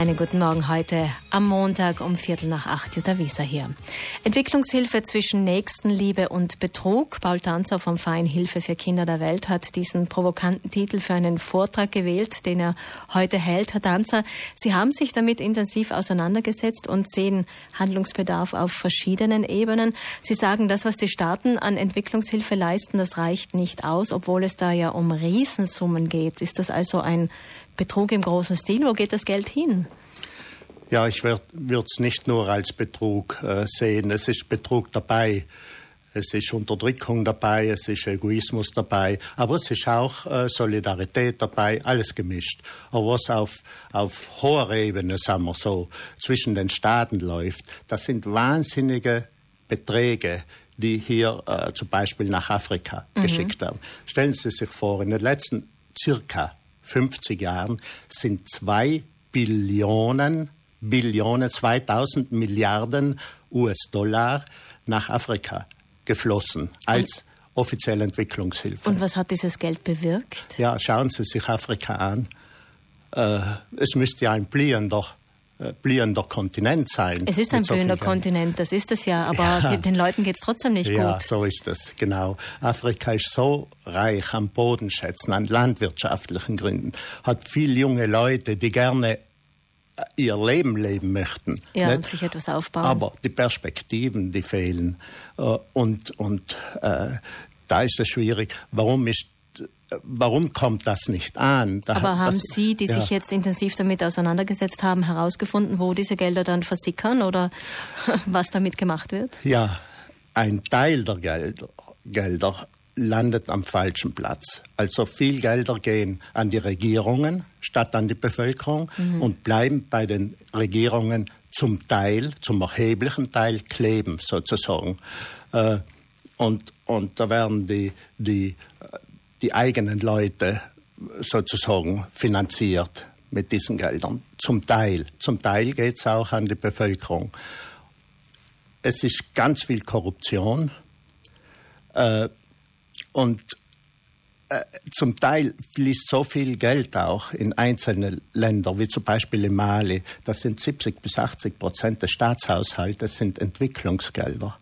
Einen guten Morgen heute am Montag um Viertel nach acht. Jutta Wieser hier. Entwicklungshilfe zwischen Nächstenliebe und Betrug. Paul Tanzer vom Verein Hilfe für Kinder der Welt hat diesen provokanten Titel für einen Vortrag gewählt, den er heute hält. Herr Tanzer, Sie haben sich damit intensiv auseinandergesetzt und sehen Handlungsbedarf auf verschiedenen Ebenen. Sie sagen, das, was die Staaten an Entwicklungshilfe leisten, das reicht nicht aus, obwohl es da ja um Riesensummen geht. Ist das also ein Betrug im großen Stil. Wo geht das Geld hin? Ja, ich würde es nicht nur als Betrug äh, sehen. Es ist Betrug dabei. Es ist Unterdrückung dabei, es ist Egoismus dabei, aber es ist auch äh, Solidarität dabei, alles gemischt. Aber was auf, auf hoher Ebene, sagen wir so, zwischen den Staaten läuft, das sind wahnsinnige Beträge, die hier äh, zum Beispiel nach Afrika mhm. geschickt werden. Stellen Sie sich vor, in den letzten circa 50 Jahren sind zwei Billionen, Billionen, 2000 Milliarden US-Dollar nach Afrika geflossen als offizielle Entwicklungshilfe. Und was hat dieses Geld bewirkt? Ja, schauen Sie sich Afrika an. Äh, es müsste ja ein blühender äh, blühender Kontinent sein. Es ist ein blühender so Kontinent, das ist es ja, aber ja. den Leuten geht es trotzdem nicht ja, gut. Ja, so ist es, genau. Afrika ist so reich an Bodenschätzen, an landwirtschaftlichen Gründen, hat viele junge Leute, die gerne äh, ihr Leben leben möchten. Ja, nicht? und sich etwas aufbauen. Aber die Perspektiven, die fehlen. Äh, und, und äh, da ist es schwierig. Warum ist warum kommt das nicht an? Da Aber haben das, Sie, die ja. sich jetzt intensiv damit auseinandergesetzt haben, herausgefunden, wo diese Gelder dann versickern oder was damit gemacht wird? Ja, ein Teil der Gelder, Gelder landet am falschen Platz. Also viel Gelder gehen an die Regierungen statt an die Bevölkerung mhm. und bleiben bei den Regierungen zum Teil, zum erheblichen Teil kleben sozusagen. Äh, und, und da werden die, die die eigenen Leute sozusagen finanziert mit diesen Geldern. Zum Teil. Zum Teil geht es auch an die Bevölkerung. Es ist ganz viel Korruption äh, und äh, zum Teil fließt so viel Geld auch in einzelne Länder, wie zum Beispiel in Mali. Das sind 70 bis 80 Prozent des Staatshaushaltes sind Entwicklungsgelder.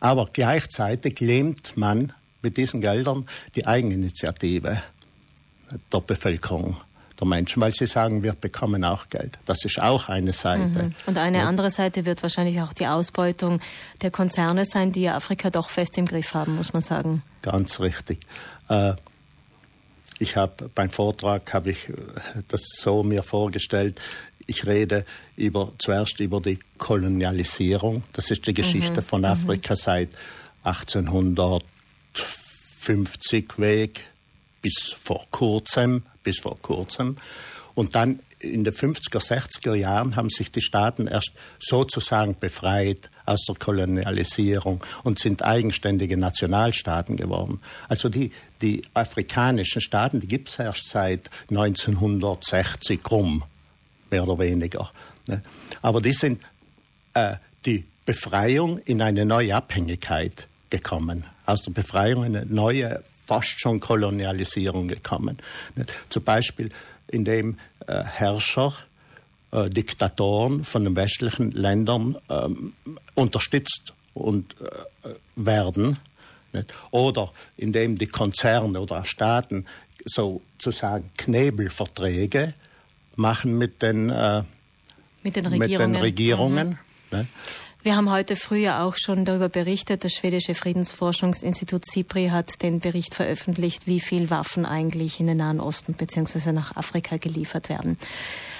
Aber gleichzeitig lähmt man mit diesen Geldern die Eigeninitiative der Bevölkerung der Menschen, weil sie sagen, wir bekommen auch Geld. Das ist auch eine Seite. Mhm. Und eine ja. andere Seite wird wahrscheinlich auch die Ausbeutung der Konzerne sein, die Afrika doch fest im Griff haben, muss man sagen. Ganz richtig. Äh, ich habe beim Vortrag habe ich äh, das so mir vorgestellt. Ich rede über, zuerst über die Kolonialisierung. Das ist die Geschichte mhm. von mhm. Afrika mhm. seit 1800 50 Weg bis vor kurzem, bis vor kurzem. Und dann in den 50er, 60er Jahren haben sich die Staaten erst sozusagen befreit aus der Kolonialisierung und sind eigenständige Nationalstaaten geworden. Also die, die afrikanischen Staaten, die gibt es erst seit 1960 rum, mehr oder weniger. Ne? Aber die sind äh, die Befreiung in eine neue Abhängigkeit gekommen aus der Befreiung eine neue, fast schon Kolonialisierung gekommen. Zum Beispiel, indem äh, Herrscher, äh, Diktatoren von den westlichen Ländern ähm, unterstützt und äh, werden. Oder indem die Konzerne oder Staaten sozusagen Knebelverträge machen mit den, äh, mit den Regierungen. Mit den Regierungen mhm. Wir haben heute früher auch schon darüber berichtet. Das schwedische Friedensforschungsinstitut SIPRI hat den Bericht veröffentlicht, wie viel Waffen eigentlich in den Nahen Osten bzw. nach Afrika geliefert werden.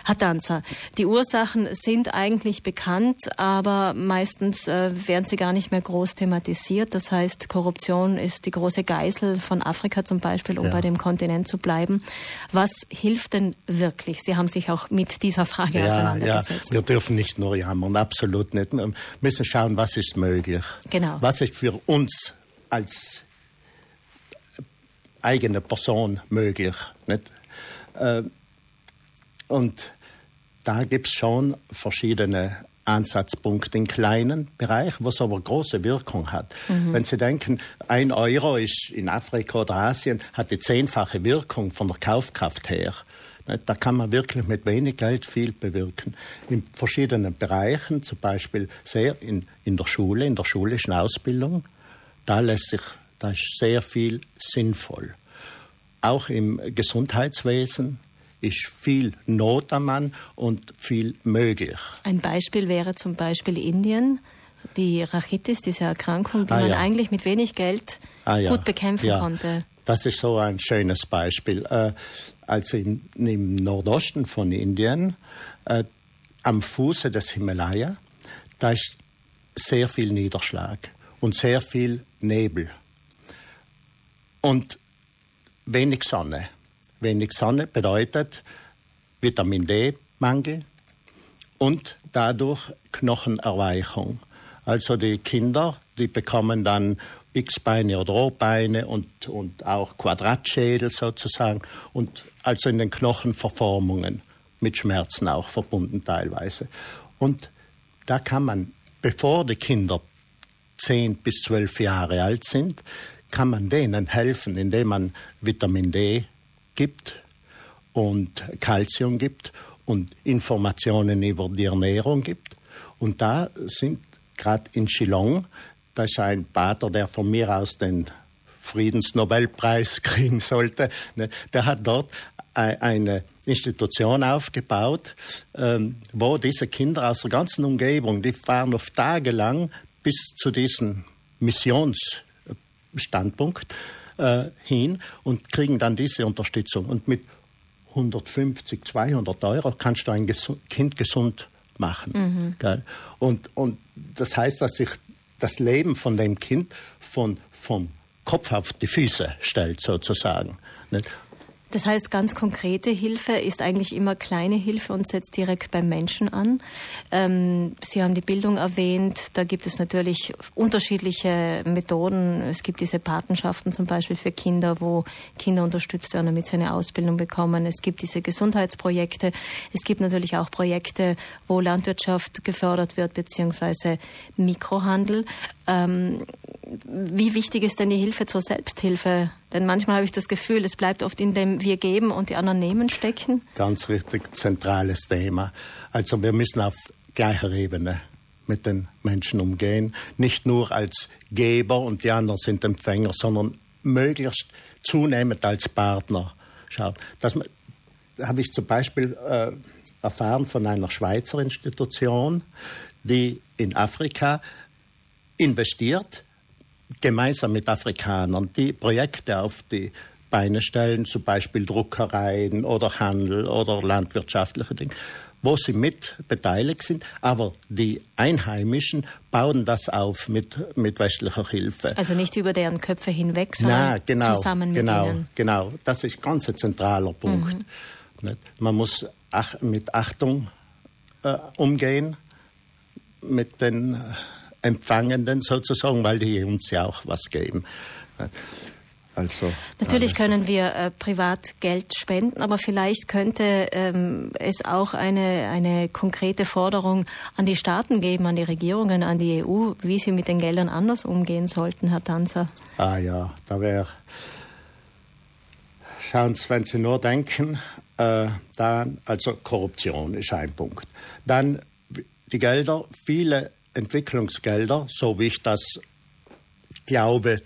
Herr Danzer, die Ursachen sind eigentlich bekannt, aber meistens äh, werden sie gar nicht mehr groß thematisiert. Das heißt, Korruption ist die große Geißel von Afrika zum Beispiel, um ja. bei dem Kontinent zu bleiben. Was hilft denn wirklich? Sie haben sich auch mit dieser Frage ja, auseinandergesetzt. Ja, wir dürfen nicht nur jammern, absolut nicht. Wir müssen schauen, was ist möglich. Genau. Was ist für uns als eigene Person möglich. Nicht? Äh, und da gibt es schon verschiedene Ansatzpunkte im kleinen Bereich, was aber große Wirkung hat. Mhm. Wenn Sie denken, ein Euro ist in Afrika oder Asien, hat die zehnfache Wirkung von der Kaufkraft her. Da kann man wirklich mit wenig Geld viel bewirken. In verschiedenen Bereichen, zum Beispiel sehr in, in der Schule, in der schulischen Ausbildung, da lässt sich, da ist sehr viel sinnvoll. Auch im Gesundheitswesen ist viel Not am Mann und viel möglich. Ein Beispiel wäre zum Beispiel Indien, die Rachitis, diese Erkrankung, die ah, man ja. eigentlich mit wenig Geld ah, ja. gut bekämpfen ja. konnte. Das ist so ein schönes Beispiel. Äh, also im, im, Nordosten von Indien, äh, am Fuße des Himalaya, da ist sehr viel Niederschlag und sehr viel Nebel und wenig Sonne. Wenig Sonne bedeutet Vitamin D-Mangel und dadurch Knochenerweichung. Also die Kinder, die bekommen dann X-Beine oder O-Beine und, und auch Quadratschädel sozusagen und also in den Knochenverformungen mit Schmerzen auch verbunden teilweise. Und da kann man, bevor die Kinder zehn bis zwölf Jahre alt sind, kann man denen helfen, indem man Vitamin D gibt und Kalzium gibt und Informationen über die Ernährung gibt. Und da sind gerade in Shillong, da ist ein Pater, der von mir aus den Friedensnobelpreis kriegen sollte, ne, der hat dort eine Institution aufgebaut, ähm, wo diese Kinder aus der ganzen Umgebung, die fahren auf Tage lang bis zu diesem Missionsstandpunkt äh, hin und kriegen dann diese Unterstützung. Und mit 150, 200 Euro kannst du ein Kind gesund machen. Mhm. Und, und das heißt, dass sich das Leben von dem Kind von, vom Kopf auf die Füße stellt, sozusagen. Das heißt, ganz konkrete Hilfe ist eigentlich immer kleine Hilfe und setzt direkt beim Menschen an. Ähm, Sie haben die Bildung erwähnt. Da gibt es natürlich unterschiedliche Methoden. Es gibt diese Patenschaften zum Beispiel für Kinder, wo Kinder unterstützt werden, damit sie eine Ausbildung bekommen. Es gibt diese Gesundheitsprojekte. Es gibt natürlich auch Projekte, wo Landwirtschaft gefördert wird, beziehungsweise Mikrohandel. Ähm, wie wichtig ist denn die Hilfe zur Selbsthilfe? Denn manchmal habe ich das Gefühl, es bleibt oft in dem wir geben und die anderen nehmen stecken. Ganz richtig, zentrales Thema. Also wir müssen auf gleicher Ebene mit den Menschen umgehen. Nicht nur als Geber und die anderen sind Empfänger, sondern möglichst zunehmend als Partner schauen. Das habe ich zum Beispiel äh, erfahren von einer Schweizer Institution, die in Afrika investiert gemeinsam mit Afrikanern die Projekte auf die Beine stellen, zum Beispiel Druckereien oder Handel oder landwirtschaftliche Dinge, wo sie mit beteiligt sind, aber die Einheimischen bauen das auf mit, mit westlicher Hilfe. Also nicht über deren Köpfe hinweg, sondern Na, genau, zusammen mit genau, ihnen. Genau, das ist ganz ein zentraler Punkt. Mhm. Man muss ach, mit Achtung äh, umgehen mit den Empfangenden sozusagen, weil die uns ja auch was geben. Also, Natürlich können wir äh, privat Geld spenden, aber vielleicht könnte ähm, es auch eine, eine konkrete Forderung an die Staaten geben, an die Regierungen, an die EU, wie sie mit den Geldern anders umgehen sollten, Herr Tanzer. Ah ja, da wäre. Schauen Sie, wenn Sie nur denken, äh, dann, also Korruption ist ein Punkt. Dann die Gelder, viele Entwicklungsgelder, so wie ich das glaube,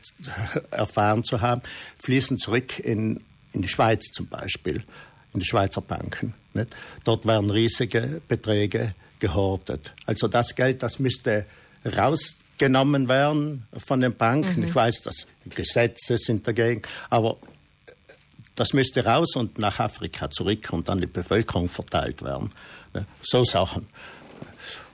erfahren zu haben, fließen zurück in, in die Schweiz zum Beispiel, in die Schweizer Banken. Nicht? Dort werden riesige Beträge gehortet. Also das Geld, das müsste rausgenommen werden von den Banken. Mhm. Ich weiß, dass Gesetze sind dagegen, aber das müsste raus und nach Afrika zurück und an die Bevölkerung verteilt werden. So Sachen.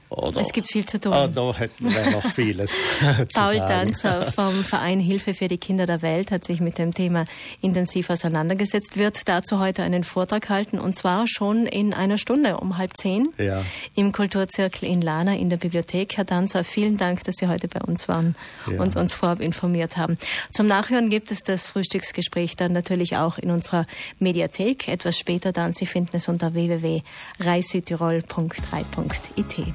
Oder, es gibt viel zu tun. Ah, da hätten wir noch vieles zu Paul Danzer vom Verein Hilfe für die Kinder der Welt hat sich mit dem Thema intensiv auseinandergesetzt, wird dazu heute einen Vortrag halten und zwar schon in einer Stunde um halb zehn ja. im Kulturzirkel in Lana in der Bibliothek. Herr Danzer, vielen Dank, dass Sie heute bei uns waren ja. und uns vorab informiert haben. Zum Nachhören gibt es das Frühstücksgespräch dann natürlich auch in unserer Mediathek etwas später dann. Sie finden es unter www.reisüdtirol.3.it.